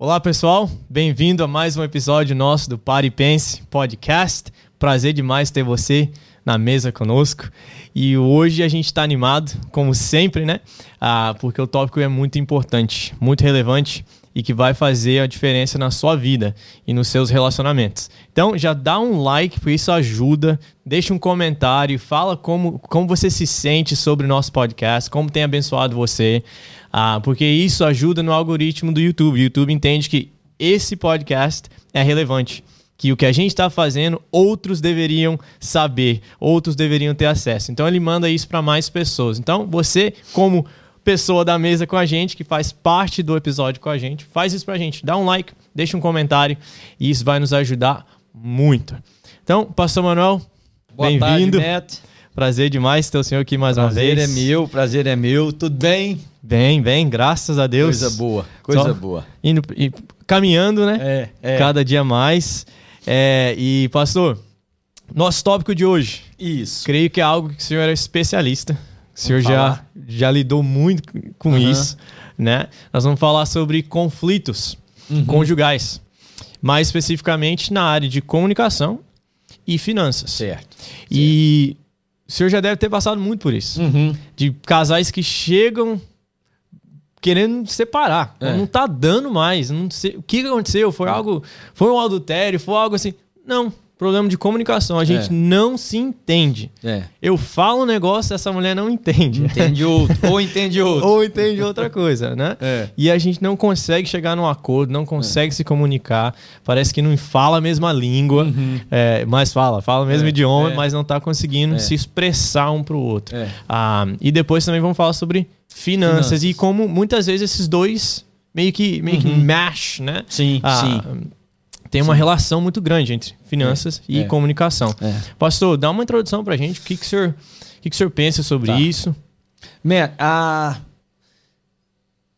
Olá, pessoal. Bem-vindo a mais um episódio nosso do Pare e Pense Podcast. Prazer demais ter você na mesa conosco. E hoje a gente está animado, como sempre, né? Ah, porque o tópico é muito importante, muito relevante e que vai fazer a diferença na sua vida e nos seus relacionamentos. Então, já dá um like, porque isso ajuda. Deixa um comentário, fala como, como você se sente sobre o nosso podcast, como tem abençoado você. Ah, porque isso ajuda no algoritmo do YouTube. O YouTube entende que esse podcast é relevante. Que o que a gente está fazendo, outros deveriam saber, outros deveriam ter acesso. Então ele manda isso para mais pessoas. Então você, como pessoa da mesa com a gente, que faz parte do episódio com a gente, faz isso para a gente. Dá um like, deixa um comentário e isso vai nos ajudar muito. Então, Pastor Manuel, bem-vindo. Prazer demais ter o senhor aqui mais prazer uma vez. Prazer é meu, prazer é meu. Tudo bem? Bem, bem, graças a Deus. Coisa boa, coisa Só boa. Indo, e, caminhando, né? É, é. Cada dia mais. É, e, pastor, nosso tópico de hoje. Isso. Creio que é algo que o senhor é especialista. O senhor já, já lidou muito com uhum. isso, né? Nós vamos falar sobre conflitos uhum. conjugais. Mais especificamente na área de comunicação e finanças. Certo. E certo. o senhor já deve ter passado muito por isso. Uhum. De casais que chegam querendo separar. É. Não tá dando mais. Não sei, o que aconteceu? Foi algo. Foi um adultério? Foi algo assim. Não. Problema de comunicação. A gente é. não se entende. É. Eu falo um negócio, essa mulher não entende. Entende outro. ou entende outro. ou entende outra coisa, né? É. E a gente não consegue chegar num acordo, não consegue se comunicar. Parece que não fala a mesma língua, uhum. É, mas fala, fala o mesmo idioma, mas não tá conseguindo se expressar um pro outro. Ah, e depois também vamos falar sobre finanças, finanças, e como muitas vezes esses dois meio que, meio uhum. que mash, né? Sim, ah, sim. Tem uma sim. relação muito grande entre finanças é, e é. comunicação. É. Pastor, dá uma introdução pra gente. O que, que, o, senhor, o, que, que o senhor pensa sobre tá. isso? Man, a,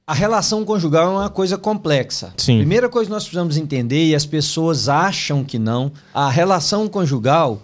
a relação conjugal é uma coisa complexa. Sim. Primeira coisa que nós precisamos entender, e as pessoas acham que não, a relação conjugal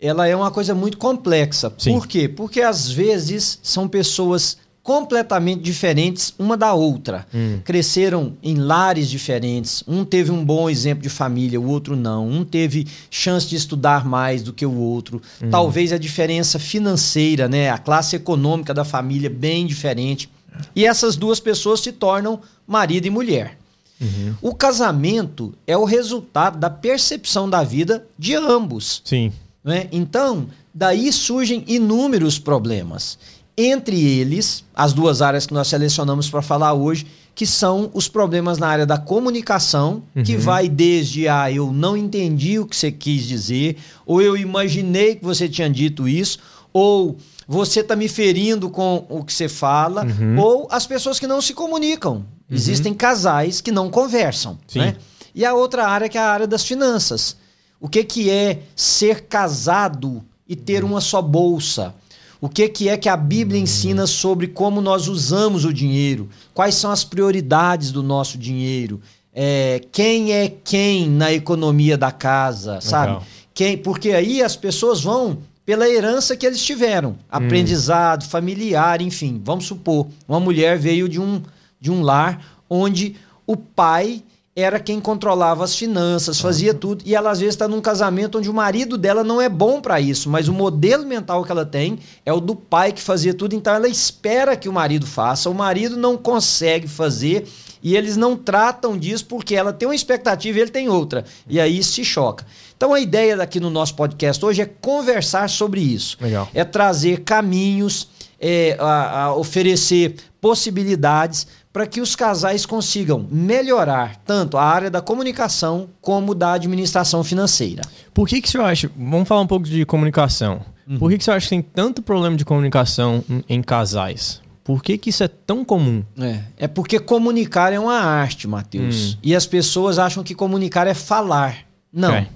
ela é uma coisa muito complexa. Sim. Por quê? Porque às vezes são pessoas completamente diferentes uma da outra. Hum. Cresceram em lares diferentes. Um teve um bom exemplo de família, o outro não. Um teve chance de estudar mais do que o outro. Hum. Talvez a diferença financeira, né, a classe econômica da família bem diferente. E essas duas pessoas se tornam marido e mulher. Uhum. O casamento é o resultado da percepção da vida de ambos. Sim. Né? Então, daí surgem inúmeros problemas. Entre eles, as duas áreas que nós selecionamos para falar hoje, que são os problemas na área da comunicação, uhum. que vai desde a ah, eu não entendi o que você quis dizer, ou eu imaginei que você tinha dito isso, ou você está me ferindo com o que você fala, uhum. ou as pessoas que não se comunicam. Uhum. Existem casais que não conversam. Sim. Né? E a outra área que é a área das finanças. O que, que é ser casado e ter uma só bolsa? O que, que é que a Bíblia ensina sobre como nós usamos o dinheiro? Quais são as prioridades do nosso dinheiro? É, quem é quem na economia da casa, sabe? Quem, porque aí as pessoas vão pela herança que eles tiveram, aprendizado, hum. familiar, enfim. Vamos supor, uma mulher veio de um, de um lar onde o pai era quem controlava as finanças, fazia tudo, e ela às vezes está num casamento onde o marido dela não é bom para isso, mas o modelo mental que ela tem é o do pai que fazia tudo, então ela espera que o marido faça, o marido não consegue fazer e eles não tratam disso porque ela tem uma expectativa e ele tem outra, e aí se choca. Então a ideia daqui no nosso podcast hoje é conversar sobre isso, Legal. é trazer caminhos, é, a, a oferecer possibilidades para que os casais consigam melhorar tanto a área da comunicação como da administração financeira. Por que, que o senhor acha? Vamos falar um pouco de comunicação. Uhum. Por que, que o senhor acha que tem tanto problema de comunicação em, em casais? Por que, que isso é tão comum? É, é porque comunicar é uma arte, Matheus. Hum. E as pessoas acham que comunicar é falar. Não. É.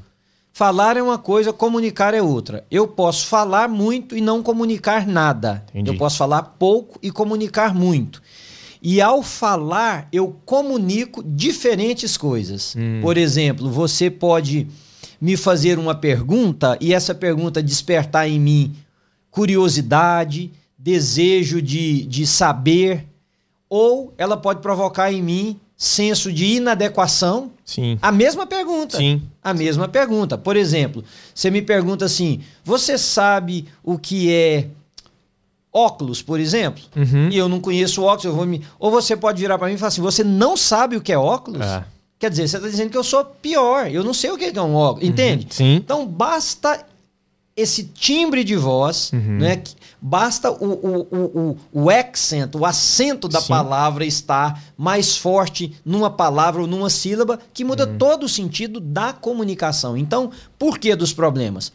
Falar é uma coisa, comunicar é outra. Eu posso falar muito e não comunicar nada. Entendi. Eu posso falar pouco e comunicar muito. E ao falar, eu comunico diferentes coisas. Hum. Por exemplo, você pode me fazer uma pergunta e essa pergunta despertar em mim curiosidade, desejo de, de saber, ou ela pode provocar em mim senso de inadequação? Sim. A mesma pergunta. Sim. A mesma pergunta. Por exemplo, você me pergunta assim: você sabe o que é óculos, por exemplo? Uhum. E eu não conheço óculos, eu vou me. Ou você pode virar para mim e falar assim: você não sabe o que é óculos? É. Quer dizer, você está dizendo que eu sou pior, eu não sei o que é um óculos, entende? Sim. Então basta esse timbre de voz, Uhum. né? que- Basta o, o, o, o, o accent, o acento da Sim. palavra estar mais forte numa palavra ou numa sílaba, que muda Uhum. todo o sentido da comunicação. Então, por que dos problemas?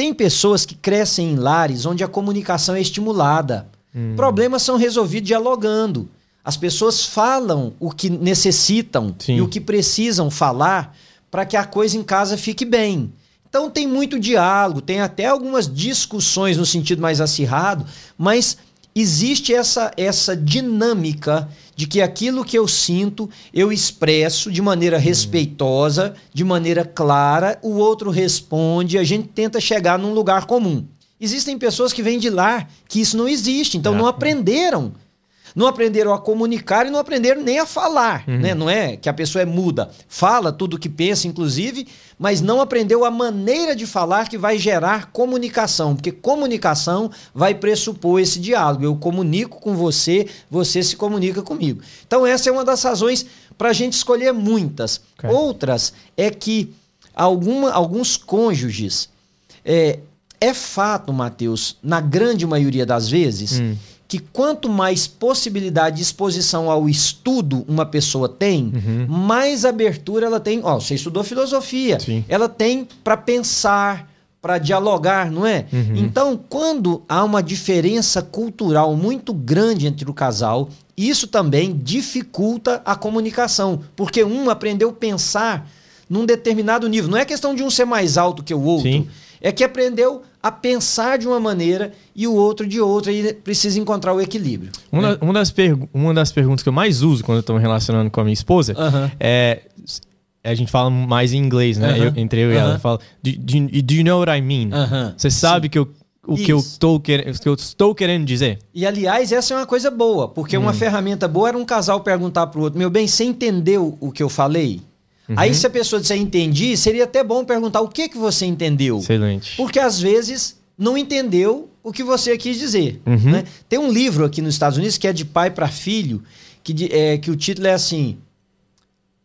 Tem pessoas que crescem em lares onde a comunicação é estimulada. Hum. Problemas são resolvidos dialogando. As pessoas falam o que necessitam Sim. e o que precisam falar para que a coisa em casa fique bem. Então tem muito diálogo, tem até algumas discussões no sentido mais acirrado, mas existe essa, essa dinâmica de que aquilo que eu sinto, eu expresso de maneira respeitosa, de maneira clara, o outro responde, a gente tenta chegar num lugar comum. Existem pessoas que vêm de lá que isso não existe, então É. não aprenderam. Não aprenderam a comunicar e não aprenderam nem a falar, né? Não é que a pessoa é muda, fala tudo o que pensa, inclusive, mas não aprendeu a maneira de falar que vai gerar comunicação, porque comunicação vai pressupor esse diálogo. Eu comunico com você, você se comunica comigo. Então essa é uma das razões para a gente escolher muitas. Ok. Outras é que alguma, alguns cônjuges é, é fato, Mateus, na grande maioria das vezes, Hum. Que quanto mais possibilidade de exposição ao estudo uma pessoa tem, Uhum. mais abertura ela tem. Ó, você estudou filosofia. Sim. Ela tem para pensar, para dialogar, não é? Uhum. Então, quando há uma diferença cultural muito grande entre o casal, isso também dificulta a comunicação, porque um aprendeu a pensar num determinado nível. Não é questão de um ser mais alto que o outro. Sim. É que aprendeu a pensar de uma maneira e o outro de outra e precisa encontrar o equilíbrio. Uma, da- uma das uma das perguntas que eu mais uso quando eu tô me relacionando com a minha esposa Aham. é. A gente fala mais em inglês, né? Aham. Eu- entre eu e ela. Eu falo, do, do, do you know what I mean? Você sabe que eu, o que eu, tô querendo, o que eu estou querendo dizer? E aliás, essa é uma coisa boa, porque Hum. uma ferramenta boa era um casal perguntar pro outro: Meu bem, você entendeu o que eu falei? Uhum. Aí, se a pessoa disser entendi, seria até bom perguntar o que, que você entendeu. Excelente. Porque às vezes não entendeu o que você quis dizer. Uhum. né? Tem um livro aqui nos Estados Unidos que é de pai para filho, que, de- é, que o título é assim: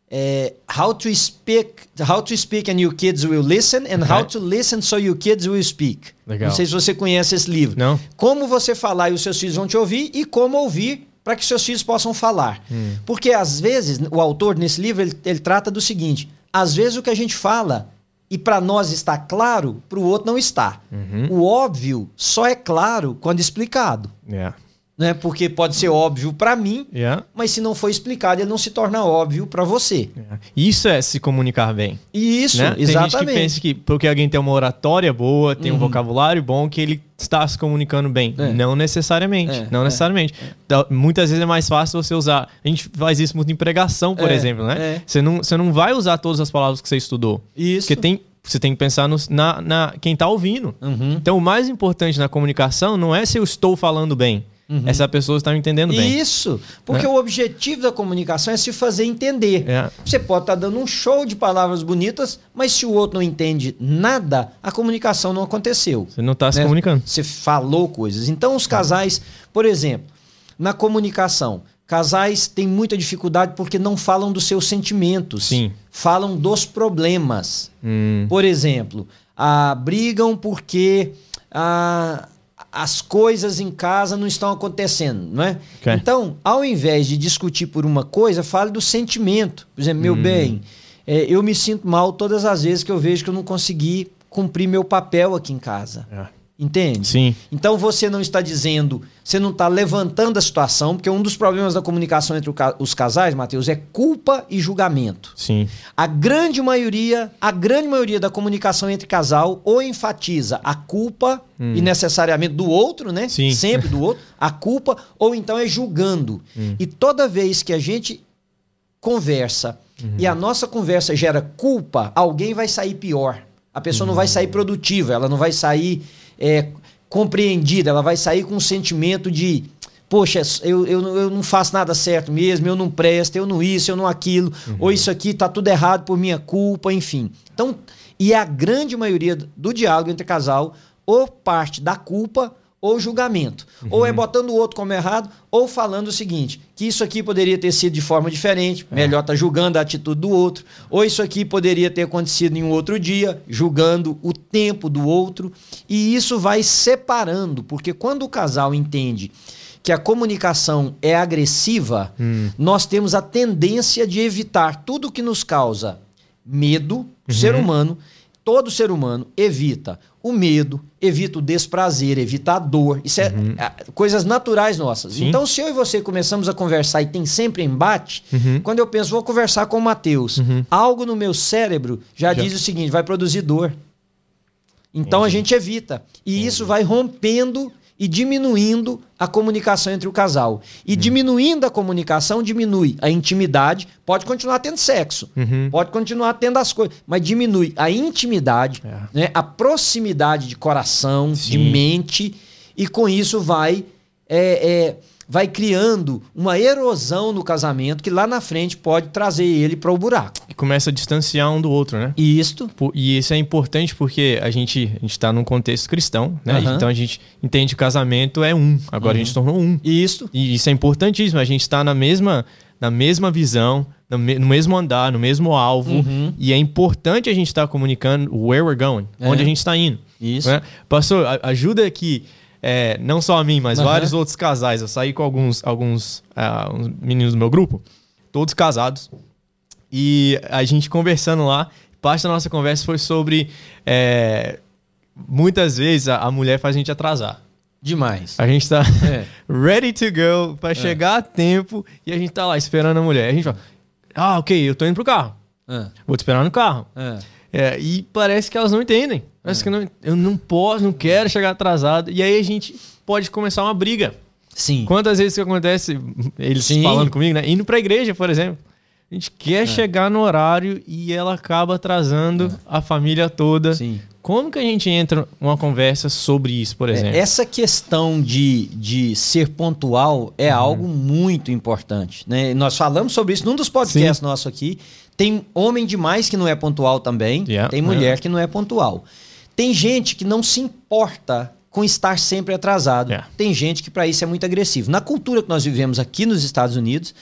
é, How to speak, How to speak and your kids will listen, and how to listen so your kids will speak. Legal. Não sei se você conhece esse livro. Não? Como você falar e os seus filhos vão te ouvir e como ouvir para que seus filhos possam falar. Hum. Porque às vezes, o autor nesse livro, ele, ele trata do seguinte: às vezes o que a gente fala e para nós está claro, para o outro não está. Uhum. O óbvio só é claro quando explicado. Yeah. Né? Porque pode ser óbvio para mim, Yeah. mas se não for explicado, ele não se torna óbvio para você. yeah. Isso é se comunicar bem. E isso, né? Tem gente que exatamente. Uhum. pensa que porque alguém tem uma oratória boa, tem um vocabulário bom, que ele está se comunicando bem. É. Não necessariamente. É, não é, necessariamente. Então, muitas vezes é mais fácil você usar. A gente faz isso muito em pregação, por É, exemplo, né? é. Você, não, você não vai usar todas as palavras que você estudou. Isso. Porque tem, você tem que pensar no, na, na quem está ouvindo. Uhum. Então, o mais importante na comunicação não é se eu estou falando bem. É se a pessoa está me entendendo bem. Isso, porque Né? o objetivo da comunicação é se fazer entender. É. Você pode estar dando um show de palavras bonitas, mas se o outro não entende nada, a comunicação não aconteceu. Você não está se né? comunicando. Você falou coisas. Então, os casais, por exemplo, na comunicação, casais têm muita dificuldade porque não falam dos seus sentimentos. Sim. Falam dos problemas. Hum, Por exemplo, ah, brigam porque ah, as coisas em casa não estão acontecendo, não é? Ok. Então, ao invés de discutir por uma coisa, fale do sentimento. Por exemplo, Hum. meu bem, é, eu me sinto mal todas as vezes que eu vejo que eu não consegui cumprir meu papel aqui em casa. é. Entende? Sim. Então você não está dizendo, você não está levantando a situação, porque um dos problemas da comunicação entre os casais, Matheus, é culpa e julgamento. Sim. A grande maioria, a grande maioria da comunicação entre casal ou enfatiza a culpa e necessariamente do outro, né? Sim. Sempre do outro, a culpa, ou então é julgando. E toda vez que a gente conversa e a nossa conversa gera culpa, alguém vai sair pior. A pessoa não vai sair produtiva, ela não vai sair é, compreendida, ela vai sair com um sentimento de poxa, eu, eu, eu não faço nada certo mesmo, eu não presto, eu não isso, eu não aquilo, uhum. ou isso aqui tá tudo errado por minha culpa, enfim. Então, e a grande maioria do diálogo entre casal ou parte da culpa ou julgamento. Uhum. Ou é botando o outro como errado, ou falando o seguinte: que isso aqui poderia ter sido de forma diferente, é. melhor tá julgando a atitude do outro. Ou isso aqui poderia ter acontecido em um outro dia, julgando o tempo do outro. E isso vai separando, porque quando o casal entende que a comunicação é agressiva, hum. nós temos a tendência de evitar tudo que nos causa medo, uhum. ser humano, todo ser humano evita o medo, evita o desprazer, evita a dor. Isso é, uhum. é coisas naturais nossas. Sim. Então, se eu e você começamos a conversar e tem sempre embate, uhum. quando eu penso, vou conversar com o Matheus, uhum. algo no meu cérebro já, já, diz o seguinte: vai produzir dor. Então a gente evita. E isso vai rompendo e diminuindo a comunicação entre o casal. E uhum. diminuindo a comunicação, diminui a intimidade. Pode continuar tendo sexo, uhum. pode continuar tendo as coisas, mas diminui a intimidade, é. né, a proximidade de coração, Sim. de mente, e com isso vai. É, é, vai criando uma erosão no casamento que lá na frente pode trazer ele para o buraco. E começa a distanciar um do outro, né? Isto. E isso é importante porque a gente a está num contexto cristão, né? Uhum. Então a gente entende que o casamento é um. Agora uhum. a gente uhum. tornou um. Isso. E isso é importantíssimo. A gente está na mesma, na mesma visão, no, mesmo andar, no mesmo alvo. Uhum. E é importante a gente estar tá comunicando where we're going, é. onde a gente está indo. Isso. Né? Pastor, ajuda aqui é, não só a mim, mas uhum. vários outros casais. Eu saí com alguns, alguns uh, meninos do meu grupo, todos casados. E a gente conversando lá, parte da nossa conversa foi sobre. É, muitas vezes a, a, mulher faz a gente atrasar. Demais. A gente tá é. ready to go para é. chegar a tempo e a gente tá lá esperando a mulher. A gente fala: Ah, ok, eu tô indo pro carro. É. Vou te esperar no carro. É. É, e parece que elas não entendem. Parece é. que não, eu não posso, não quero chegar atrasado. E aí a gente pode começar uma briga. Sim. Quantas vezes que acontece, eles Sim. falando comigo, né? Indo pra igreja, por exemplo. A gente quer é. chegar no horário e ela acaba atrasando é. a família toda. Sim. Como que a gente entra numa conversa sobre isso, por é, exemplo? Essa questão de, de ser pontual é uhum. algo muito importante. Né? Nós falamos sobre isso num dos podcasts nossos aqui. Tem homem demais que não é pontual também. Yeah, tem mulher yeah. que não é pontual. Tem gente que não se importa com estar sempre atrasado. Yeah. Tem gente que para isso é muito agressivo. Na cultura que nós vivemos aqui nos Estados Unidos,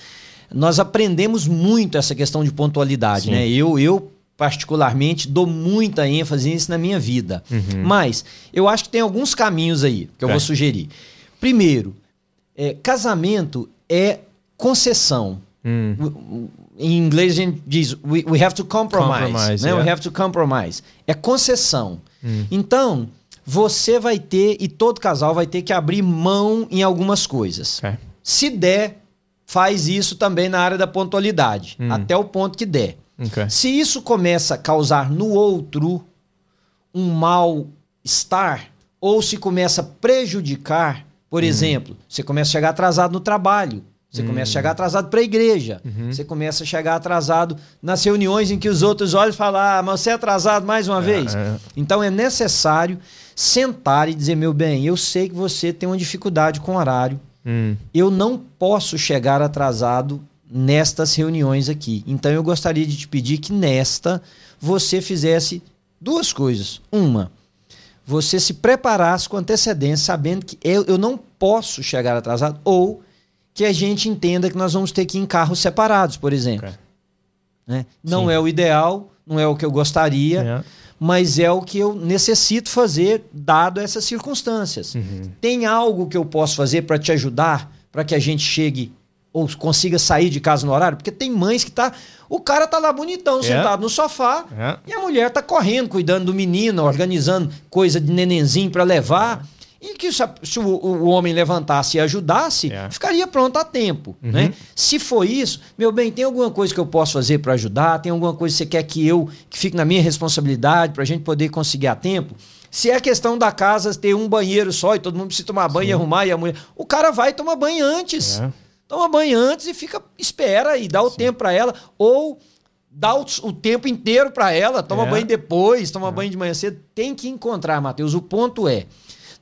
nós aprendemos muito essa questão de pontualidade. Né? Eu, eu, particularmente, dou muita ênfase nisso na minha vida. Uhum. Mas eu acho que tem alguns caminhos aí que eu é. vou sugerir. Primeiro, é, casamento é concessão. Hum. Em inglês a gente diz we, we have to compromise. compromise né? yeah. We have to compromise. É concessão. Hum. Então, você vai ter, e todo casal vai ter que abrir mão em algumas coisas. Okay. Se der, faz isso também na área da pontualidade, hum. até o ponto que der. Okay. Se isso começa a causar no outro um mal-estar, ou se começa a prejudicar, por hum. exemplo, você começa a chegar atrasado no trabalho, você hum. começa a chegar atrasado para a igreja. Uhum. Você começa a chegar atrasado nas reuniões em que os outros olham e falam: Ah, mas você é atrasado mais uma é, vez. É. Então é necessário sentar e dizer: Meu bem, eu sei que você tem uma dificuldade com horário. Hum. Eu não posso chegar atrasado nestas reuniões aqui. Então eu gostaria de te pedir que nesta você fizesse duas coisas. Uma, você se preparasse com antecedência, sabendo que eu, eu não posso chegar atrasado, ou que a gente entenda que nós vamos ter que ir em carros separados, por exemplo. Okay. Né? Não é o ideal, não é o que eu gostaria, é. mas é o que eu necessito fazer, dado essas circunstâncias. Uhum. Tem algo que eu posso fazer para te ajudar, para que a gente chegue ou consiga sair de casa no horário? Porque tem mães que tá. O cara tá lá bonitão, é. sentado no sofá, é. e a mulher tá correndo, cuidando do menino, organizando coisa de nenenzinho para levar. E que se, se o, o, homem levantasse e ajudasse, é. ficaria pronto a tempo. Uhum. Né? Se for isso, meu bem, tem alguma coisa que eu posso fazer para ajudar? Tem alguma coisa que você quer que eu que fique na minha responsabilidade para a gente poder conseguir a tempo? Se é questão da casa ter um banheiro só e todo mundo precisa tomar banho Sim. e arrumar e a mulher. O cara vai tomar banho antes. É. Toma banho antes e fica, espera e dá o Sim. tempo para ela. Ou dá o, o tempo inteiro para ela, toma é. banho depois, toma é. banho de manhã cedo. Tem que encontrar, Matheus. O ponto é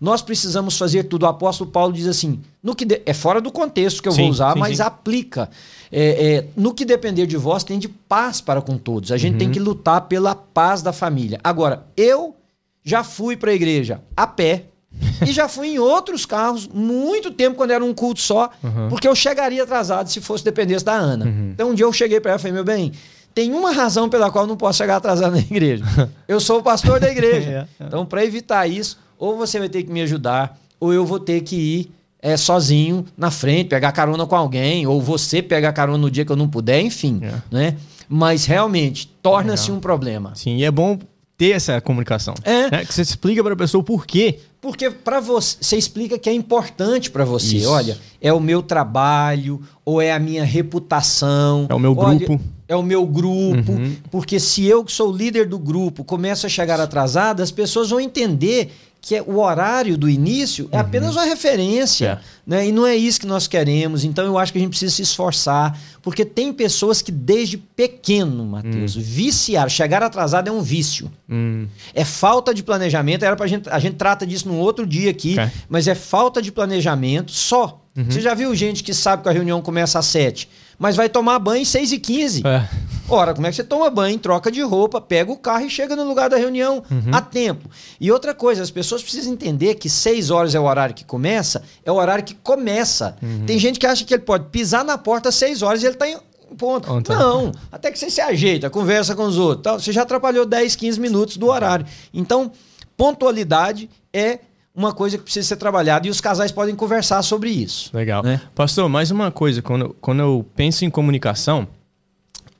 nós precisamos fazer tudo. O apóstolo Paulo diz assim: no que de... é fora do contexto que eu Sim, vou usar, sim, mas sim. aplica. É, é, no que depender de vós, tem de paz para com todos. A gente Uhum. tem que lutar pela paz da família. Agora, eu já fui para a igreja a pé. e já fui em outros carros muito tempo quando era um culto só, Uhum. porque eu chegaria atrasado se fosse dependesse da Ana. Então um dia eu cheguei para ela e falei: "Meu bem, tem uma razão pela qual eu não posso chegar atrasado na igreja. Eu sou o pastor da igreja. É, é. Então, para evitar isso, ou você vai ter que me ajudar, ou eu vou ter que ir é, sozinho na frente, pegar carona com alguém, ou você pegar carona no dia que eu não puder, enfim. É. Né? Mas realmente torna-se um problema. Sim, e é bom ter essa comunicação. É. né? Que você explica para a pessoa o porquê. Porque para você, você explica que é importante para você. Isso. Olha, é o meu trabalho, ou é a minha reputação. É o meu olha, grupo. É o meu grupo. Uhum. Porque se eu, que sou o líder do grupo, começo a chegar atrasado, as pessoas vão entender que é- o horário do início é apenas uma referência. Uhum. É. Né? E não é isso que nós queremos. Então eu acho que a gente precisa se esforçar. Porque tem pessoas que desde pequeno, Matheus, viciaram. Chegar atrasado é um vício. Hum, É falta de planejamento. Era pra gente, a gente trata disso num outro dia aqui, mas é falta de planejamento só. Uhum. Você já viu gente que sabe que a reunião começa às 7, mas vai tomar banho às 6 e 15 é. Ora, como é que você toma banho, troca de roupa, pega o carro e chega no lugar da reunião Uhum. a tempo? E outra coisa, as pessoas precisam entender que 6 horas é o horário que começa, é o horário que começa. Uhum. Tem gente que acha que ele pode pisar na porta às 6 horas e ele está em ponto. Ah, tá. Não, até que você se ajeita, conversa com os outros, tal, você já atrapalhou 10, 15 minutos do horário. Então, pontualidade é uma coisa que precisa ser trabalhada e os casais podem conversar sobre isso. Legal. Né? Pastor, mais uma coisa. Quando, quando eu penso em comunicação,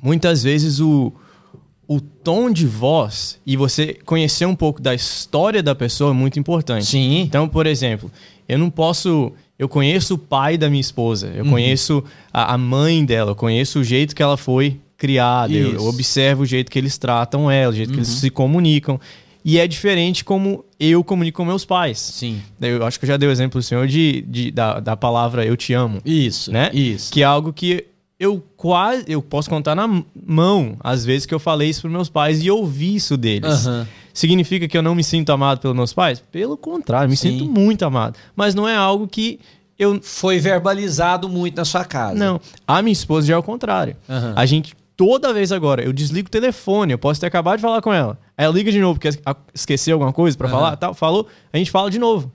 muitas vezes o, o tom de voz e você conhecer um pouco da história da pessoa é muito importante. Sim. Então, por exemplo, eu não posso. Eu conheço o pai da minha esposa, Uhum. eu conheço a, a mãe dela, eu conheço o jeito que ela foi criada, eu, Isso. eu observo o jeito que eles tratam ela, o jeito que eles Uhum. se comunicam. E é diferente como eu comunico com meus pais. Sim. Eu acho que eu já dei o exemplo do senhor de, de- da, da palavra eu te amo, Isso, né? Isso. Que é algo que eu quase eu posso contar na mão às vezes que eu falei isso para meus pais e ouvi isso deles. Aham. Significa que eu não me sinto amado pelos meus pais? Pelo contrário, me Sim. sinto muito amado. Mas não é algo que eu Foi verbalizado muito na sua casa. não. A minha esposa já é o contrário. Aham. A gente toda vez agora eu desligo o telefone, eu posso ter acabado de falar com ela. Aí ela liga de novo porque esqueceu alguma coisa para Aham. falar, tal, falou, a gente fala de novo.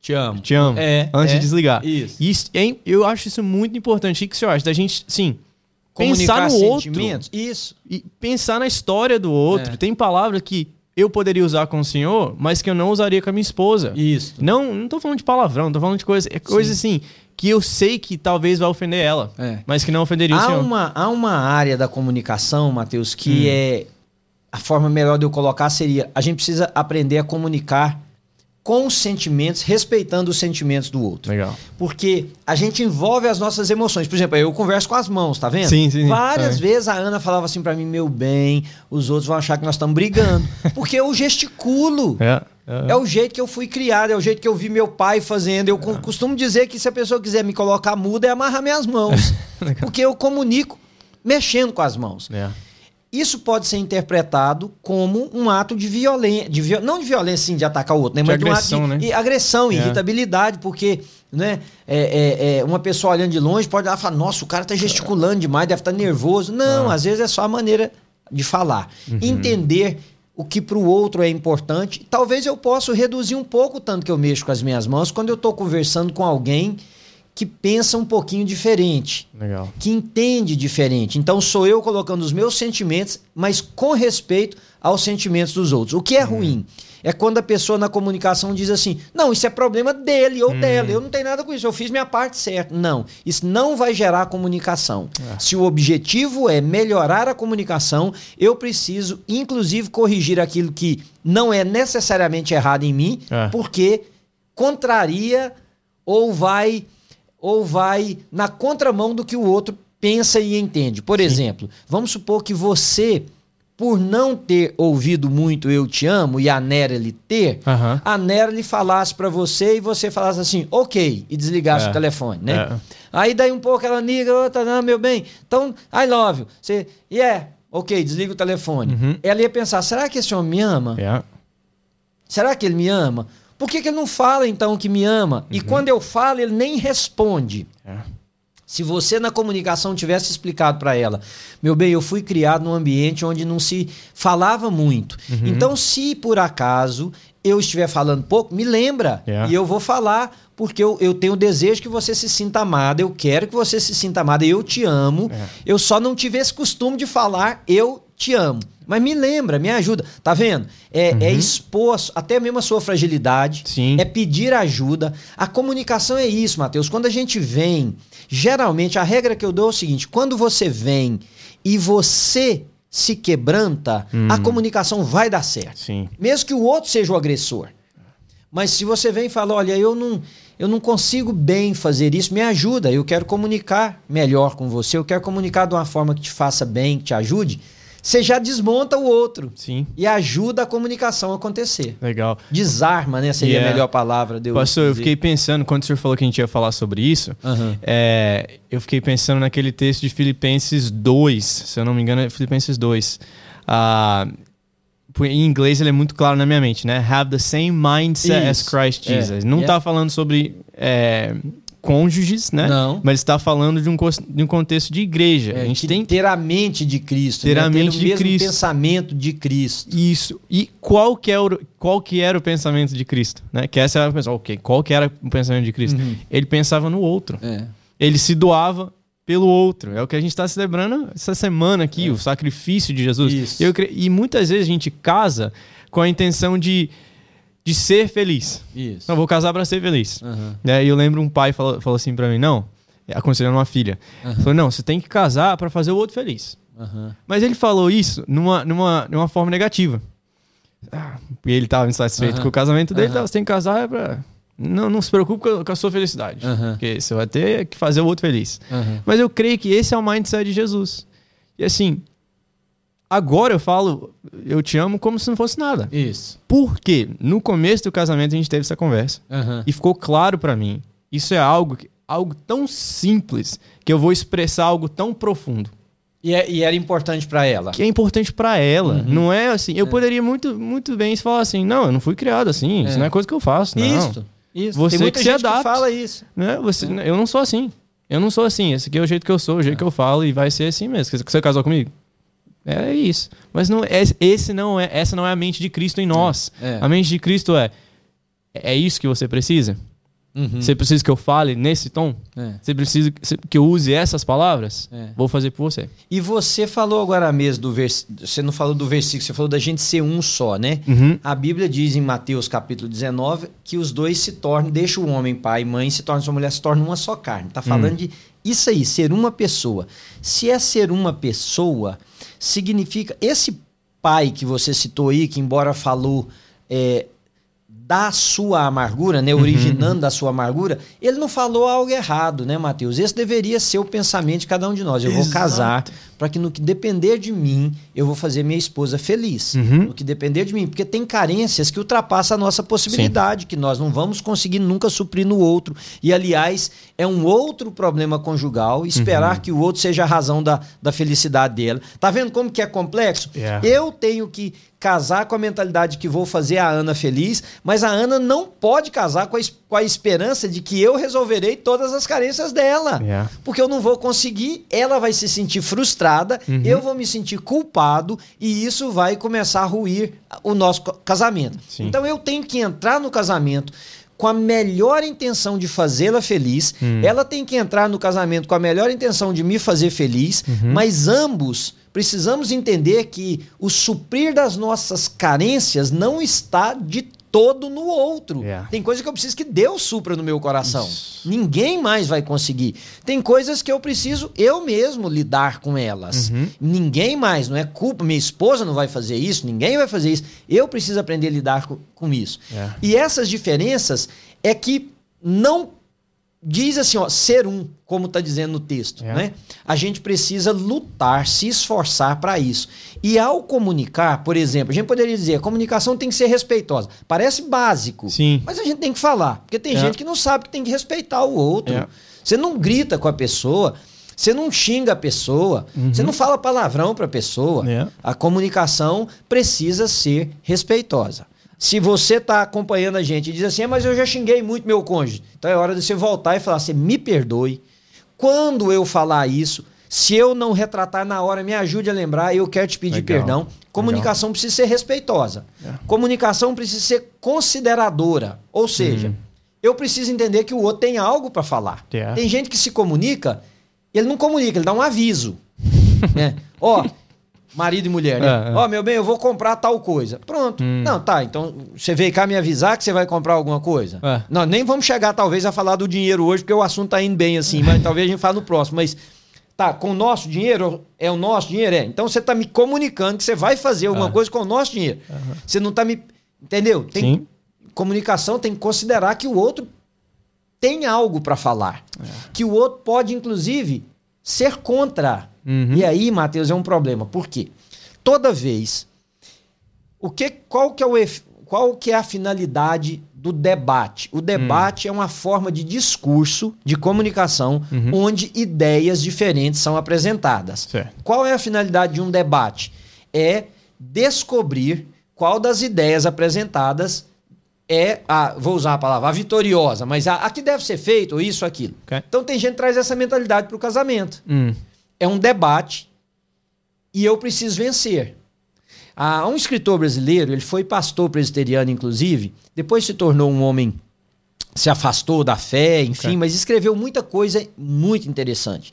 Te amo. Te amo. É, Antes é. de desligar. Isso. Isso é- eu acho isso muito importante. O que você acha? Da gente, sim, Comunicar pensar no outro. Isso. e pensar na história do outro. É. Tem palavras que eu poderia usar com o senhor, mas que eu não usaria com a minha esposa. Isso. Não, não tô falando de palavrão, tô falando de coisa, é coisa assim que eu sei que talvez vai ofender ela, É. mas que não ofenderia o Há senhor. uma, há uma área da comunicação, Matheus, Hum. que é. A forma melhor de eu colocar seria: a gente precisa aprender a comunicar com os sentimentos, respeitando os sentimentos do outro. Legal. Porque a gente envolve as nossas emoções. Por exemplo, eu converso com as mãos, tá vendo? Sim, sim. Várias É. vezes a Ana falava assim pra mim, meu bem, os outros vão achar que nós estamos brigando. Porque eu gesticulo. É. É o jeito que eu fui criado, é o jeito que eu vi meu pai fazendo. Eu co- costumo dizer que se a pessoa quiser me colocar muda, é amarrar minhas mãos. porque eu comunico mexendo com as mãos. É. Isso pode ser interpretado como um ato de violência, viol- não de violência assim, de atacar o outro, né? De mas de um agressão, ato de né? e- agressão, É. irritabilidade, porque né, é, é- é, uma pessoa olhando de longe pode e falar, nossa, o cara tá gesticulando demais, deve estar nervoso. Não, Ah. às vezes é só a maneira de falar. Uhum. Entender o que para o outro é importante. Talvez eu possa reduzir um pouco o tanto que eu mexo com as minhas mãos quando eu estou conversando com alguém que pensa um pouquinho diferente Legal. que entende diferente. Então sou eu colocando os meus sentimentos, mas com respeito aos sentimentos dos outros. O que é ruim é quando a pessoa na comunicação diz assim: "Não, isso é problema dele ou dela. Eu não tenho nada com isso. Eu fiz minha parte certa". Não, isso não vai gerar comunicação. Se o objetivo é melhorar a comunicação, eu preciso inclusive corrigir aquilo que não é necessariamente errado em mim, É. porque contraria ou vai ou vai na contramão do que o outro pensa e entende. Por exemplo, vamos supor que você, por não ter ouvido muito Eu Te Amo e a Nerely ter, Aham. a Nerely falasse pra você e você falasse assim, ok, e desligasse É. o telefone, né? É. Aí daí um pouco ela liga, outra, não, meu bem, então, I love you. Você, yeah, ok, desliga o telefone. Uhum. Ela ia pensar, será que esse homem me ama? É. Será que ele me ama? Por que, que ele não fala então que me ama? E quando eu falo, ele nem responde. É. Se você na comunicação tivesse explicado para ela, meu bem, eu fui criado num ambiente onde não se falava muito. Então, se por acaso eu estiver falando pouco, me lembra Yeah. e eu vou falar porque eu, eu tenho o desejo que você se sinta amada, eu quero que você se sinta amada, eu te amo. É. Eu só não tive esse costume de falar eu te amo. Mas me lembra, me ajuda. Tá vendo? É, é expor até mesmo a sua fragilidade. Sim. É pedir ajuda. A comunicação é isso, Matheus. Quando a gente vem, geralmente a regra que eu dou é o seguinte: quando você vem e você se quebranta, a comunicação vai dar certo. Sim. Mesmo que o outro seja o agressor. Mas se você vem e fala, olha, eu não, eu não consigo bem fazer isso, me ajuda, eu quero comunicar melhor com você, eu quero comunicar de uma forma que te faça bem, que te ajude, você já desmonta o outro Sim. e ajuda a comunicação a acontecer. Legal. Desarma, né? Seria Yeah. a melhor palavra. De eu Pastor, eu dizer. fiquei pensando, quando o senhor falou que a gente ia falar sobre isso, Aham. é, eu fiquei pensando naquele texto de Filipenses 2, se eu não me engano, é Filipenses 2. Ah, em inglês ele é muito claro na minha mente, né? Have the same mindset as Isso. Christ É. Jesus. Não Yeah. tá falando sobre é, cônjuges, né? Não. Mas está falando de um, de um contexto de igreja. É, a gente tem ter a mente de Cristo. Ter né? a mente o de mesmo Cristo. pensamento de Cristo. Isso. E qual que, é o, qual que era o pensamento de Cristo? Né? Que essa era a pessoa, ok, qual que era o pensamento de Cristo? Uhum. Ele pensava no outro. É. Ele se doava pelo outro. É o que a gente está celebrando essa semana aqui, o sacrifício de Jesus. É. Isso. Eu e muitas vezes a gente casa com a intenção de, de ser feliz. Isso. Não, vou casar para ser feliz. Aham. Né? E eu lembro um pai falou, falou assim para mim, não, aconselhando uma filha. Falou, não, você tem que casar para fazer o outro feliz. Aham. Mas ele falou isso numa, numa, numa forma negativa. Ah, e ele estava insatisfeito com o casamento dele, tá, você tem que casar é pra... Não, não se preocupe com a, sua felicidade. Porque você vai ter que fazer o outro feliz. Mas eu creio que esse é o mindset de Jesus. E assim, agora eu falo, eu te amo como se não fosse nada. Isso. Porque no começo do casamento a gente teve essa conversa. Aham. E ficou claro pra mim. Isso é algo, algo tão simples que eu vou expressar algo tão profundo. E, é- e era importante para ela. que é importante pra ela. Uhum. Não é assim. Eu poderia muito, muito bem falar assim: não, eu não fui criado assim. Isso É. não é coisa que eu faço. Não. Isso. Isso. Você Tem muita que se adapta. que fala isso. Né? Você, Eu não sou assim. Eu não sou assim. Esse aqui é o jeito que eu sou, o jeito que eu falo e vai ser assim mesmo. Você casou comigo? É isso. Mas não, é- esse não é, essa não é a mente de Cristo em nós. É. A mente de Cristo é: é isso que você precisa? Uhum. Você precisa que eu fale nesse tom? É. Você precisa que eu use essas palavras? É. Vou fazer por você. E você falou agora mesmo do versículo. Você não falou do versículo, você falou da gente ser um só, né? Uhum. A Bíblia diz em Mateus capítulo 19 que os dois se tornam, deixa o homem, pai e mãe, se torna sua mulher, se torna uma só carne. Tá falando de isso aí, ser uma pessoa. Se é ser uma pessoa, significa. Esse pai que você citou aí, que embora falou é, da sua amargura, né, originando da sua amargura, ele não falou algo errado, né, Mateus? Esse deveria ser o pensamento de cada um de nós. Eu vou Exato. casar para que no que depender de mim, eu vou fazer minha esposa feliz. Uhum. No que depender de mim, porque tem carências que ultrapassam a nossa possibilidade, que nós não vamos conseguir nunca suprir no outro. E aliás, é um outro problema conjugal esperar que o outro seja a razão da, da felicidade dela. Tá vendo como que é complexo? Yeah. Eu tenho que casar com a mentalidade que vou fazer a Ana feliz, mas a Ana não pode casar com a, com a esperança de que eu resolverei todas as carências dela. Yeah. Porque eu não vou conseguir, ela vai se sentir frustrada, Uhum. eu vou me sentir culpado e isso vai começar a ruir o nosso ca- casamento. Sim. Então eu tenho que entrar no casamento com a melhor intenção de fazê-la feliz, Hum. ela tem que entrar no casamento com a melhor intenção de me fazer feliz, Uhum. mas ambos precisamos entender que o suprir das nossas carências não está de todo no outro. Yeah. Tem coisa que eu preciso que Deus supra no meu coração. Isso. Ninguém mais vai conseguir. Tem coisas que eu preciso eu mesmo lidar com elas. Uhum. Ninguém mais, não é culpa. Minha esposa não vai fazer isso, ninguém vai fazer isso. Eu preciso aprender a lidar com, com isso. É. E essas diferenças é que não diz assim, ó, ser um, como está dizendo no texto, É. né? A gente precisa lutar, se esforçar para isso. E ao comunicar, por exemplo, a gente poderia dizer, a comunicação tem que ser respeitosa. Parece básico, Sim. mas a gente tem que falar, porque tem É. gente que não sabe que tem que respeitar o outro. É. Você não grita com a pessoa, você não xinga a pessoa, você não fala palavrão para a pessoa. É. A comunicação precisa ser respeitosa. Se você tá acompanhando a gente e diz assim, "Ah, mas eu já xinguei muito meu cônjuge. Então é hora de você voltar e falar, você me perdoe. Quando eu falar isso, se eu não retratar na hora, me ajude a lembrar, eu quero te pedir Legal. perdão. Comunicação precisa ser respeitosa. É. Comunicação precisa ser consideradora. Ou seja, eu preciso entender que o outro tem algo para falar. É. Tem gente que se comunica, ele não comunica, ele dá um aviso. né? Ó, marido e mulher, né? É, é. Ó, meu bem, eu vou comprar tal coisa. Pronto. Hum. Não, tá. Então você veio cá me avisar que você vai comprar alguma coisa? É. Não, nem vamos chegar, talvez, a falar do dinheiro hoje, porque o assunto tá indo bem assim, mas talvez a gente fale no próximo. Mas tá, com o nosso dinheiro, é o nosso dinheiro? É. Então você tá me comunicando que você vai fazer alguma Ah. coisa com o nosso dinheiro. Você não tá me. Entendeu? Tem, Sim. comunicação tem que considerar que o outro tem algo para falar. Que o outro pode, inclusive, ser contra. Uhum. E aí, Matheus, é um problema. Por quê? Toda vez. O que, qual, que é o, qual que é a finalidade do debate? O debate é uma forma de discurso, de comunicação, onde ideias diferentes são apresentadas. Certo. Qual é a finalidade de um debate? É descobrir qual das ideias apresentadas é a, vou usar a palavra, a vitoriosa, mas a, a que deve ser feito, ou isso, aquilo. Ok. Então tem gente que traz essa mentalidade para o casamento. Hum. É um debate e eu preciso vencer. Há um escritor brasileiro, ele foi pastor presbiteriano, inclusive, depois se tornou um homem, se afastou da fé, enfim, Ok. mas escreveu muita coisa muito interessante.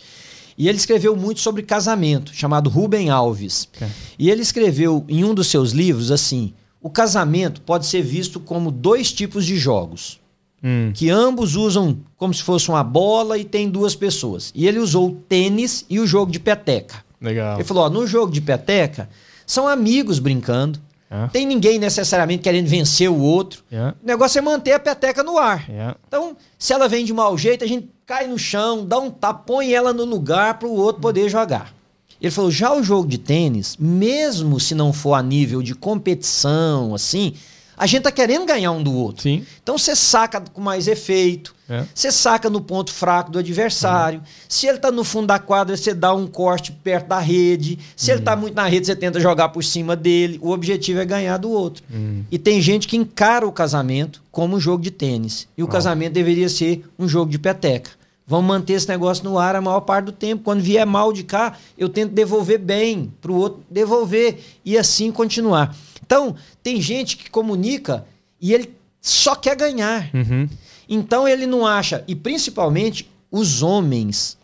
E ele escreveu muito sobre casamento, chamado Rubem Alves. Ok. E ele escreveu em um dos seus livros assim: o casamento pode ser visto como dois tipos de jogos Hum. que ambos usam como se fosse uma bola e tem duas pessoas. E ele usou o tênis e o jogo de peteca. Legal. Ele falou: ó, no jogo de peteca, são amigos brincando. É. Tem ninguém necessariamente querendo vencer o outro. Yeah. O negócio é manter a peteca no ar. Yeah. Então, se ela vem de mau jeito, a gente cai no chão, dá um tapa, põe ela no lugar para o outro poder jogar. Ele falou: já o jogo de tênis, mesmo se não for a nível de competição, assim, a gente tá querendo ganhar um do outro. Sim. Então você saca com mais efeito. É. Você saca no ponto fraco do adversário. Se ele tá no fundo da quadra, você dá um corte perto da rede. Se ele tá muito na rede, você tenta jogar por cima dele. O objetivo é ganhar do outro. E tem gente que encara o casamento como um jogo de tênis. E o casamento deveria ser um jogo de peteca. Vamos manter esse negócio no ar a maior parte do tempo. Quando vier mal de cá, eu tento devolver bem para o outro devolver e assim continuar. Então, tem gente que comunica e ele só quer ganhar. Uhum. Então ele não acha, e principalmente os homens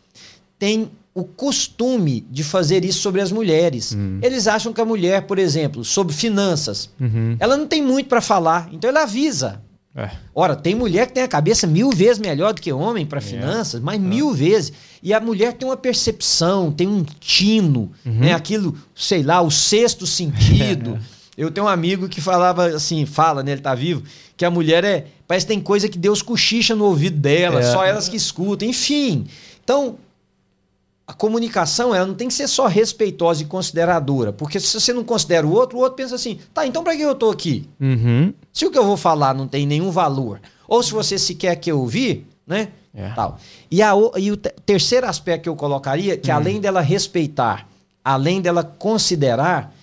têm o costume de fazer isso sobre as mulheres. Eles acham que a mulher, por exemplo, sobre finanças, Uhum. ela não tem muito para falar, então ela avisa. É. Ora, tem mulher que tem a cabeça mil vezes melhor do que homem para finanças, mas mil vezes. E a mulher tem uma percepção, tem um tino, né? Aquilo, sei lá, o sexto sentido. Eu tenho um amigo que falava assim, fala, né? Ele tá vivo, que a mulher é. Parece que tem coisa que Deus cochicha no ouvido dela, É. só elas que escutam, enfim. Então, a comunicação ela não tem que ser só respeitosa e consideradora, porque se você não considera o outro, o outro pensa assim: tá, então para que eu tô aqui? Uhum. Se o que eu vou falar não tem nenhum valor, ou se você sequer quer ouvir, né? É. Tal. E, a, o- e o te- terceiro aspecto que eu colocaria, que além dela respeitar, além dela considerar,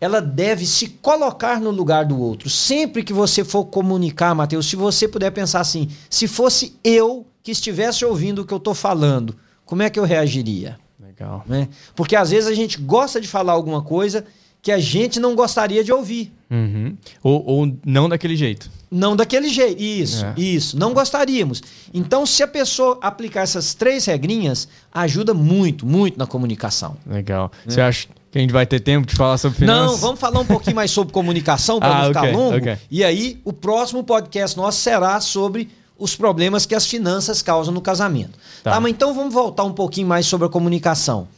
ela deve se colocar no lugar do outro. Sempre que você for comunicar, Mateus, se você puder pensar assim, se fosse eu que estivesse ouvindo o que eu estou falando, como é que eu reagiria? Legal. Né? Porque às vezes a gente gosta de falar alguma coisa que a gente não gostaria de ouvir. Uhum. Ou, ou não daquele jeito. Não daquele jeito. Isso, É. isso. Não gostaríamos. Então, se a pessoa aplicar essas três regrinhas, ajuda muito, muito na comunicação. Legal. Você acha que a gente vai ter tempo de falar sobre finanças? Não, vamos falar um pouquinho mais sobre comunicação para Ah, não ficar ok, longo. ok. E aí, o próximo podcast nosso será sobre os problemas que as finanças causam no casamento. Tá. Tá, mas então vamos voltar um pouquinho mais sobre a comunicação.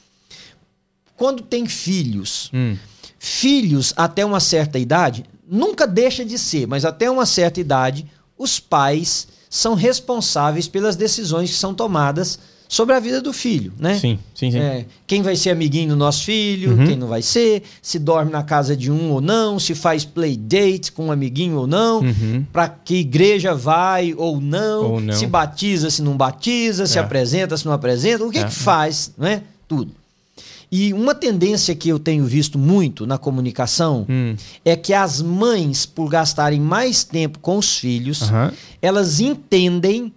Quando tem filhos, Hum. filhos até uma certa idade, nunca deixa de ser, mas até uma certa idade, os pais são responsáveis pelas decisões que são tomadas sobre a vida do filho, né? Sim, sim, sim. É, quem vai ser amiguinho do nosso filho, Uhum. quem não vai ser, se dorme na casa de um ou não, se faz play date com um amiguinho ou não, Uhum. para que igreja vai ou não, Ou não. se batiza, se não batiza, se É. apresenta, se não apresenta, o que É. que faz, né? Tudo. E uma tendência que eu tenho visto muito na comunicação Hum. é que as mães, por gastarem mais tempo com os filhos, Aham. elas entendem,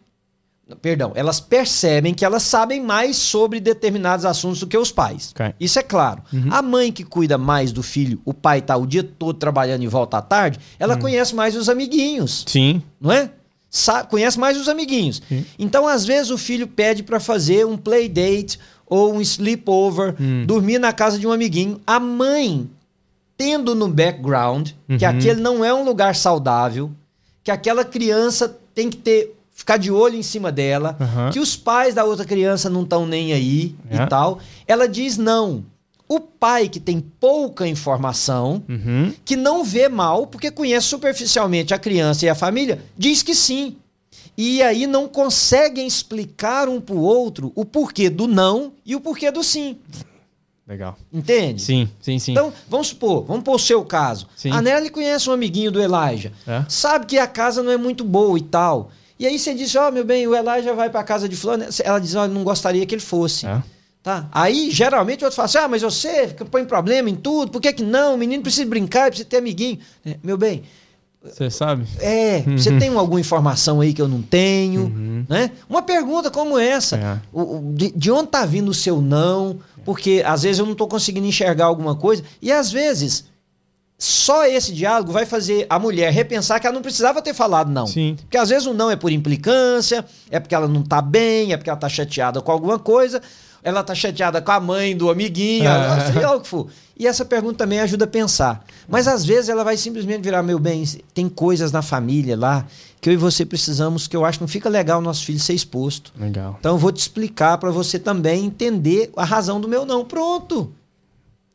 perdão, elas percebem que elas sabem mais sobre determinados assuntos do que os pais. Ok. Isso é claro. A mãe que cuida mais do filho, o pai tá o dia todo trabalhando e volta à tarde, ela conhece mais os amiguinhos, Sim. não é? Sa- conhece mais os amiguinhos. Sim. Então, às vezes, o filho pede para fazer um play date ou um sleepover, Hum. dormir na casa de um amiguinho. A mãe, tendo no background que Uhum. aquele não é um lugar saudável, que aquela criança tem que ter ficar de olho em cima dela, Aham. que os pais da outra criança não estão nem aí É. e tal. Ela diz não. O pai que tem pouca informação, Uhum. que não vê mal, porque conhece superficialmente a criança e a família, diz que sim. E aí não conseguem explicar um pro outro o porquê do não e o porquê do sim. Legal. Entende? Sim, sim, sim. Então, vamos supor, vamos pôr o seu caso. Sim. A Nelly conhece um amiguinho do Elijah. É. Sabe que a casa não é muito boa e tal. E aí você diz, ó, meu bem, o Elijah vai pra casa de fulano. Ela diz, ó, não gostaria que ele fosse. É. Tá? Aí, geralmente, o outro fala assim: ah, mas você põe problema em tudo, por que, que não? O menino precisa brincar, precisa ter amiguinho. É, meu bem, Você sabe? é, você tem alguma informação aí que eu não tenho? Né? Uma pergunta como essa: É. o- de, de onde tá vindo o seu não? Porque às vezes eu não tô conseguindo enxergar alguma coisa, e às vezes. Só esse diálogo vai fazer a mulher repensar que ela não precisava ter falado não. Sim. Porque às vezes o não é por implicância, é porque ela não tá bem, é porque ela tá chateada com alguma coisa, ela tá chateada com a mãe do amiguinho, É. sei lá o que for. E essa pergunta também ajuda a pensar. Mas às vezes ela vai simplesmente virar, meu bem, tem coisas na família lá que eu e você precisamos, que eu acho que não fica legal o nosso filho ser exposto. Legal. Então eu vou te explicar para você também entender a razão do meu não. Pronto.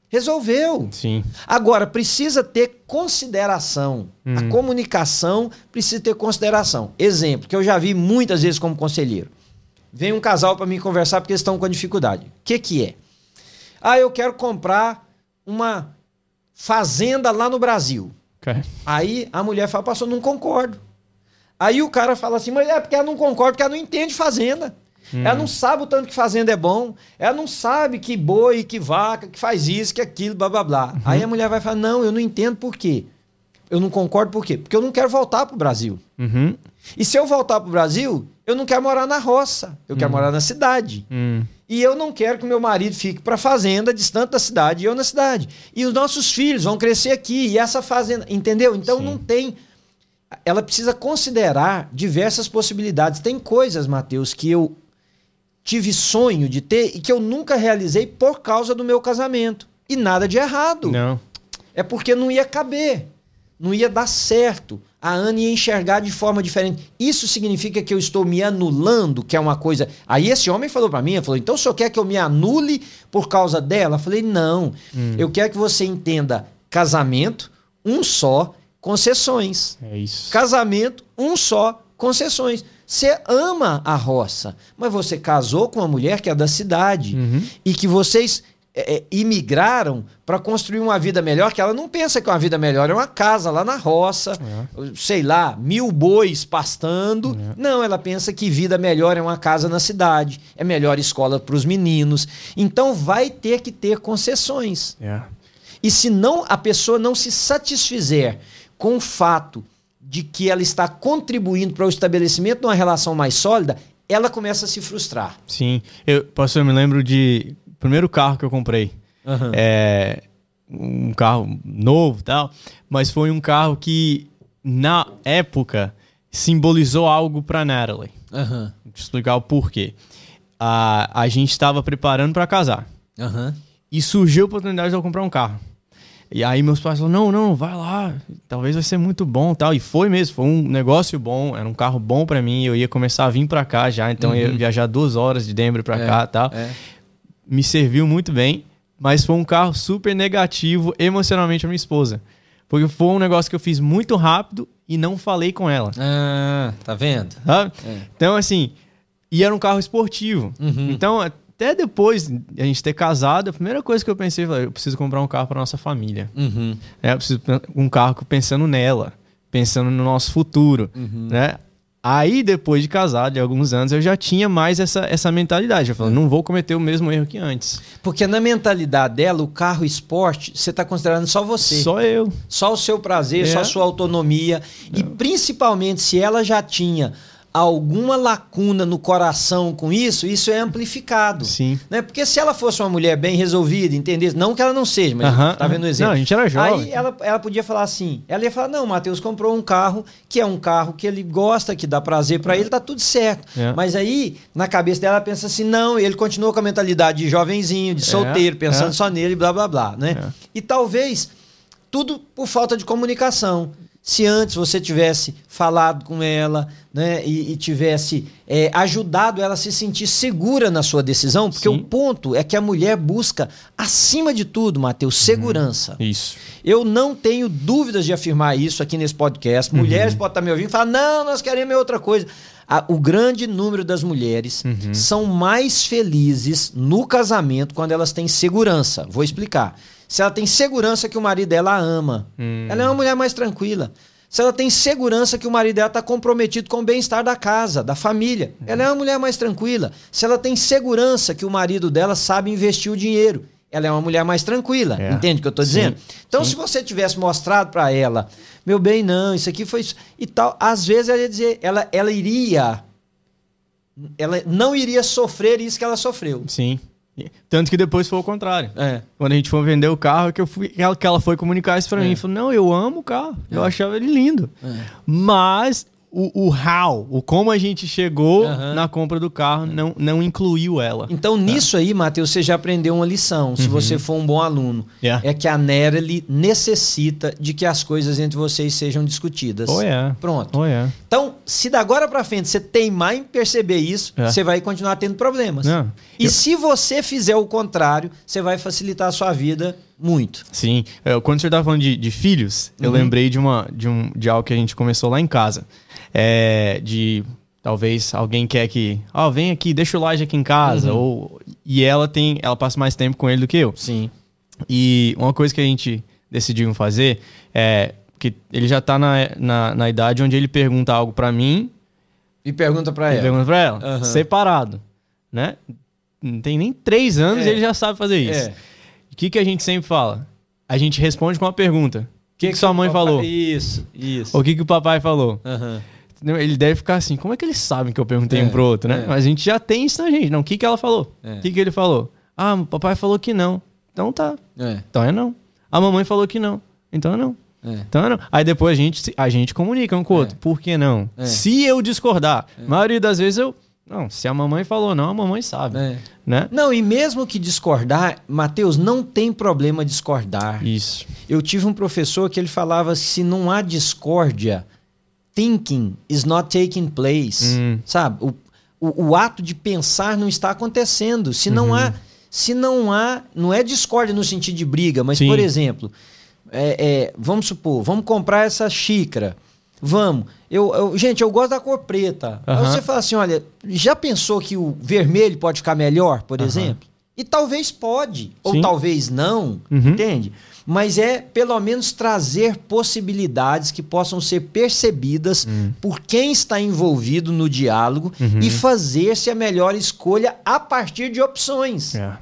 Resolveu. Sim. Agora, precisa ter consideração. A Hum. comunicação precisa ter consideração. Exemplo, que eu já vi muitas vezes como conselheiro. Vem um casal para mim conversar porque eles estão com dificuldade. O que, que é? Ah, eu quero comprar uma fazenda lá no Brasil. Ok. Aí a mulher fala, pastor, não concordo. Aí o cara fala assim, mas é porque ela não concorda, porque ela não entende fazenda. Ela não sabe o tanto que fazenda é bom. Ela não sabe que boi, que vaca, que faz isso, que aquilo, blá blá blá. Aí a mulher vai falar, não, eu não entendo por quê. Eu não concordo por quê? Porque eu não quero voltar pro Brasil. Uhum. E se eu voltar pro Brasil, eu não quero morar na roça. Eu quero morar na cidade. Hum. E eu não quero que meu marido fique para fazenda, distante da cidade, e eu na cidade. E os nossos filhos vão crescer aqui, e essa fazenda, entendeu? Então Sim. não tem. Ela precisa considerar diversas possibilidades. Tem coisas, Mateus, que eu tive sonho de ter e que eu nunca realizei por causa do meu casamento. E nada de errado. Não. É porque não ia caber. Não ia dar certo. A Ana ia enxergar de forma diferente. Isso significa que eu estou me anulando, que é uma coisa. Aí esse homem falou para mim, falou: "Então o senhor quer que eu me anule por causa dela?" Eu falei: "Não. Eu quero que você entenda casamento, um só, concessões. É isso. Casamento, um só, concessões. Você ama a roça, mas você casou com uma mulher que é da cidade Uhum. e que vocês é, é, imigraram para construir uma vida melhor, que ela não pensa que uma vida melhor é uma casa lá na roça, sei lá, mil bois pastando. Não, ela pensa que vida melhor é uma casa na cidade, é melhor escola para os meninos. Então vai ter que ter concessões. É. E se não a pessoa não se satisfizer com o fato de que ela está contribuindo para o estabelecimento de uma relação mais sólida, ela começa a se frustrar. Sim. Eu, pastor, eu me lembro de. Primeiro carro que eu comprei. É. Um carro novo e tal. Mas foi um carro que, na época, simbolizou algo pra Natalie. Aham. Vou te explicar o porquê. A, a gente estava preparando pra casar. Aham. E surgiu a oportunidade de eu comprar um carro. E aí meus pais falaram, não, não, vai lá, talvez vai ser muito bom tal. E foi mesmo, foi um negócio bom, era um carro bom pra mim, eu ia começar a vir pra cá já, então eu ia viajar duas horas de Denver pra cá e tal. é. Me serviu muito bem, mas foi um carro super negativo emocionalmente pra minha esposa. Porque foi um negócio que eu fiz muito rápido e não falei com ela, Ah, tá vendo? sabe? É. Então, assim, e era um carro esportivo. Uhum. Então, até depois de a gente ter casado, a primeira coisa que eu pensei foi: eu preciso comprar um carro para nossa família. Uhum. né? Eu preciso um carro pensando nela, pensando no nosso futuro. Uhum. Né? Aí, depois de casado, de alguns anos, eu já tinha mais essa, essa mentalidade. Eu falei, não vou cometer o mesmo erro que antes. Porque na mentalidade dela, o carro esporte, você está considerando só você. Só eu. Só o seu prazer, é. só a sua autonomia. É. E principalmente se ela já tinha alguma lacuna no coração com isso, isso é amplificado. Sim. Né? Porque se ela fosse uma mulher bem resolvida, entendesse, não que ela não seja, mas uh -huh, tá vendo o exemplo. Não, a gente era jovem. Aí ela, ela podia falar assim, ela ia falar, não, Matheus comprou um carro que é um carro que ele gosta, que dá prazer para ele, tá tudo certo. É. Mas aí, na cabeça dela, ela pensa assim, não, ele continua com a mentalidade de jovenzinho, de é, solteiro, é, pensando é. só nele, blá, blá, blá, né? É. E talvez tudo por falta de comunicação. Se antes você tivesse falado com ela né, e, e tivesse é, ajudado ela a se sentir segura na sua decisão, porque Sim. o ponto é que a mulher busca, acima de tudo, Matheus, segurança. Uhum. Isso. Eu não tenho dúvidas de afirmar isso aqui nesse podcast. Uhum. Mulheres podem estar me ouvindo e falar: não, nós queremos outra coisa. o grande número das mulheres uhum. são mais felizes no casamento quando elas têm segurança. Vou explicar. Se ela tem segurança que o marido dela ama, hum. ela é uma mulher mais tranquila. Se ela tem segurança que o marido dela está comprometido com o bem-estar da casa, da família, hum. ela é uma mulher mais tranquila. Se ela tem segurança que o marido dela sabe investir o dinheiro, ela é uma mulher mais tranquila. É. Entende o que eu estou dizendo? Então, Sim. se você tivesse mostrado para ela, meu bem, não, isso aqui foi isso, e tal, às vezes ela ia dizer, ela, ela iria, ela não iria sofrer isso que ela sofreu. Sim. Tanto que depois foi o contrário. É. Quando a gente foi vender o carro, que, eu fui, que ela foi comunicar isso pra é. mim. Falou, não, eu amo o carro. É. Eu achava ele lindo. É. Mas o, o how, o como a gente chegou uhum. na compra do carro, não, não incluiu ela. Então, nisso aí, Matheus, você já aprendeu uma lição, se uhum. você for um bom aluno. Yeah. É que a Nerely necessita de que as coisas entre vocês sejam discutidas. Oh, yeah. Pronto. Oh, yeah. Então, se da agora para frente você teimar em perceber isso, você vai continuar tendo problemas. Não. E Eu... se você fizer o contrário, você vai facilitar a sua vida muito. Sim. Eu, quando você estava falando de, de filhos, uhum. eu lembrei de, uma, de, um, de algo que a gente começou lá em casa é, de talvez alguém quer que, ó, oh, vem aqui, deixa o laje aqui em casa, uhum. ou e ela tem, ela passa mais tempo com ele do que eu. Sim. E uma coisa que a gente decidiu fazer é que ele já tá na, na, na idade onde ele pergunta algo para mim e pergunta para ela. Pergunta para ela, uhum. separado, né? Não tem nem três anos é. e ele já sabe fazer isso. É. O que que a gente sempre fala? A gente responde com uma pergunta. O que, que, que, sua mãe papai... falou? Isso, isso. O que que o papai falou? Uhum. Ele deve ficar assim, como é que eles sabem que eu perguntei é, um pro outro, né? É. Mas a gente já tem isso na gente. Não, o que, que ela falou? É. O que, que ele falou? Ah, o papai falou que não. Então tá. É. Então é não. A mamãe falou que não. Então é não. É. Então é não. Aí depois a gente, a gente comunica um com o outro. Por que não? Se eu discordar, a maioria das vezes eu. Não, se a mamãe falou não, a mamãe sabe. Né? Não, e mesmo que discordar, Mateus, não tem problema discordar. Isso. Eu tive um professor que ele falava: se não há discórdia thinking is not taking place. Hum. Sabe? O, o, o, ato de pensar não está acontecendo. Se não uhum. há. Se não há. Não é discórdia no sentido de briga, mas, Sim. por exemplo, é, é, vamos supor, vamos comprar essa xícara. Vamos. Eu, eu, gente, eu gosto da cor preta. Uhum. Aí você fala assim: olha, já pensou que o vermelho pode ficar melhor, por uhum. exemplo? E talvez pode, Sim. ou talvez não, uhum. entende? mas é pelo menos trazer possibilidades que possam ser percebidas uhum. por quem está envolvido no diálogo uhum. e fazer-se a melhor escolha a partir de opções. É.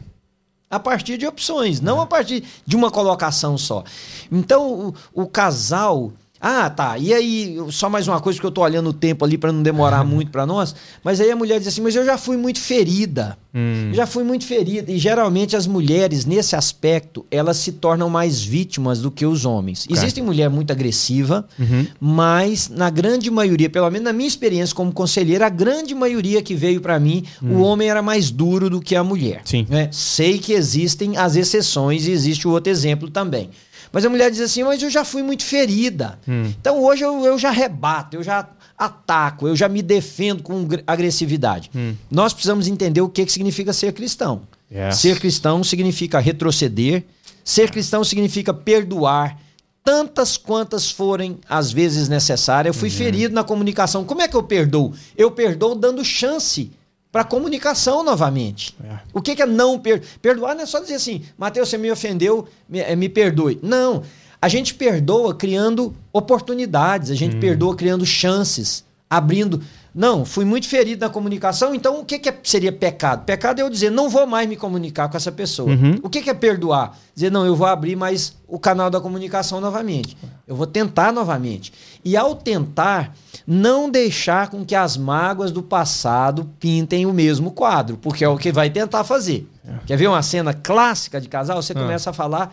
A partir de opções, não é. a partir de uma colocação só. Então, o, o casal ah, tá. E aí, só mais uma coisa que eu tô olhando o tempo ali para não demorar muito para nós. Mas aí a mulher diz assim: Mas eu já fui muito ferida. Hum. Já fui muito ferida. E geralmente as mulheres, nesse aspecto, elas se tornam mais vítimas do que os homens. Okay. Existe mulher muito agressiva, uhum. mas na grande maioria, pelo menos na minha experiência como conselheira, a grande maioria que veio para mim, hum. o homem era mais duro do que a mulher. Sim. Né? Sei que existem as exceções e existe o outro exemplo também. Mas a mulher diz assim: Mas eu já fui muito ferida. Hum. Então hoje eu, eu já rebato, eu já ataco, eu já me defendo com agressividade. Hum. Nós precisamos entender o que, que significa ser cristão. Yes. Ser cristão significa retroceder, ser cristão significa perdoar tantas quantas forem as vezes necessárias. Eu fui uhum. ferido na comunicação. Como é que eu perdoo? Eu perdoo dando chance para comunicação novamente. É. O que, que é não per perdoar? Não é só dizer assim, Mateus, você me ofendeu, me, eh, me, perdoe. Não. A gente perdoa criando oportunidades, a gente hum. perdoa criando chances. abrindo. Não, fui muito ferido na comunicação, então o que, que é- seria pecado? Pecado é eu dizer, não vou mais me comunicar com essa pessoa. Uhum. O que, que é perdoar? Dizer, não, eu vou abrir mais o canal da comunicação novamente. Eu vou tentar novamente. E ao tentar, não deixar com que as mágoas do passado pintem o mesmo quadro, porque é o que vai tentar fazer. Quer ver uma cena clássica de casal? Você Ah. começa a falar,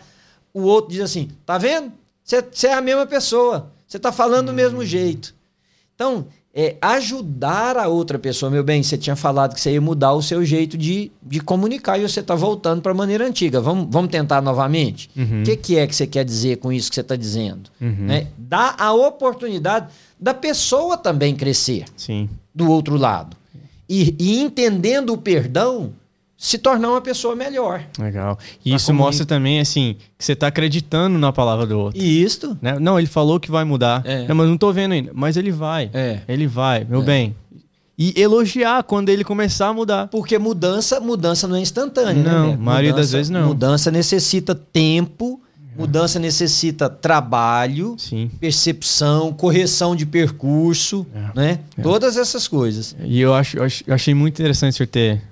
o outro diz assim: tá vendo? Você você é a mesma pessoa. Você tá falando do mesmo jeito. Então, é ajudar a outra pessoa, meu bem. Você tinha falado que você ia mudar o seu jeito de, de comunicar e você está voltando para a maneira antiga. Vamos, vamos tentar novamente? O Uhum. que, que é que você quer dizer com isso que você está dizendo? Uhum. Né? Dá a oportunidade da pessoa também crescer Sim. do outro lado. E, e entendendo o perdão, se tornar uma pessoa melhor. Legal. E Pra isso mostra também, assim, que você tá acreditando na palavra do outro. E isto né? Não, ele falou que vai mudar. É. Não, mas não tô vendo ainda. Mas ele vai. É. Ele vai, meu É. bem. E elogiar quando ele começar a mudar. Porque mudança, mudança não é instantânea, Não, né? Maioria das vezes não. Mudança necessita tempo, mudança necessita trabalho, Sim. percepção, correção de percurso, É. né? É. Todas essas coisas. E eu, acho, eu ach- eu achei muito interessante você ter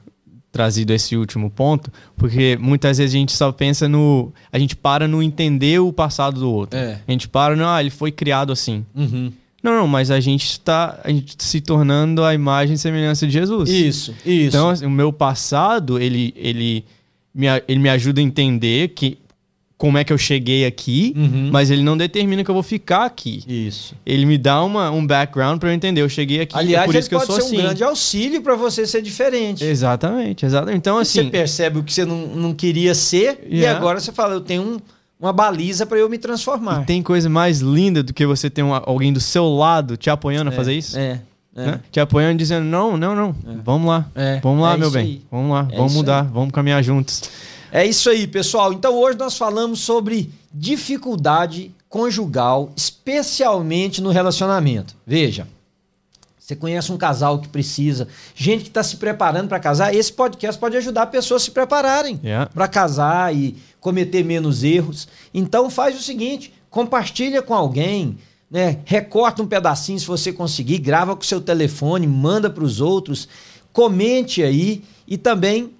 trazido esse último ponto, porque muitas vezes a gente só pensa no. A gente para no entender o passado do outro. É. A gente para no, ah, ele foi criado assim. Uhum. Não, não, mas a gente está a gente se tornando a imagem e semelhança de Jesus. Isso, isso. Então, assim, o meu passado, ele, ele, me, ele me ajuda a entender que como é que eu cheguei aqui, Uhum. mas ele não determina que eu vou ficar aqui. Isso. Ele me dá uma, um background para eu entender. Eu cheguei aqui, Aliás, é por isso que eu pode sou ser assim. um grande auxílio para você ser diferente. Exatamente, exatamente. Então, você assim, percebe o que você não, não queria ser e Yeah. agora você fala, eu tenho um- uma baliza para eu me transformar. e tem coisa mais linda do que você ter um- alguém do seu lado te apoiando a fazer isso? É, é. né? Te apoiando, dizendo, não, não, não, vamos lá. É, Vamos lá, é meu bem. aí. Vamos lá, É vamos mudar, vamos caminhar juntos. É isso aí, pessoal. Então hoje nós falamos sobre dificuldade conjugal, especialmente no relacionamento. Veja, você conhece um casal que precisa, gente que está se preparando para casar, esse podcast pode ajudar pessoas a se prepararem Yeah. para casar e cometer menos erros. Então faz o seguinte, compartilha com alguém, né? Recorta um pedacinho se você conseguir, grava com seu telefone, manda para os outros, comente aí e também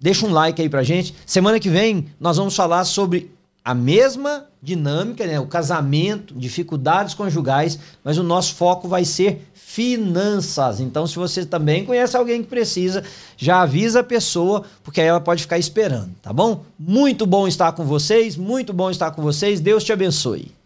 deixa um like aí pra gente. Semana que vem nós vamos falar sobre a mesma dinâmica, né? O casamento, dificuldades conjugais, mas o nosso foco vai ser finanças. Então, se você também conhece alguém que precisa, já avisa a pessoa, porque aí ela pode ficar esperando, tá bom? Muito bom estar com vocês, muito bom estar com vocês. Deus te abençoe.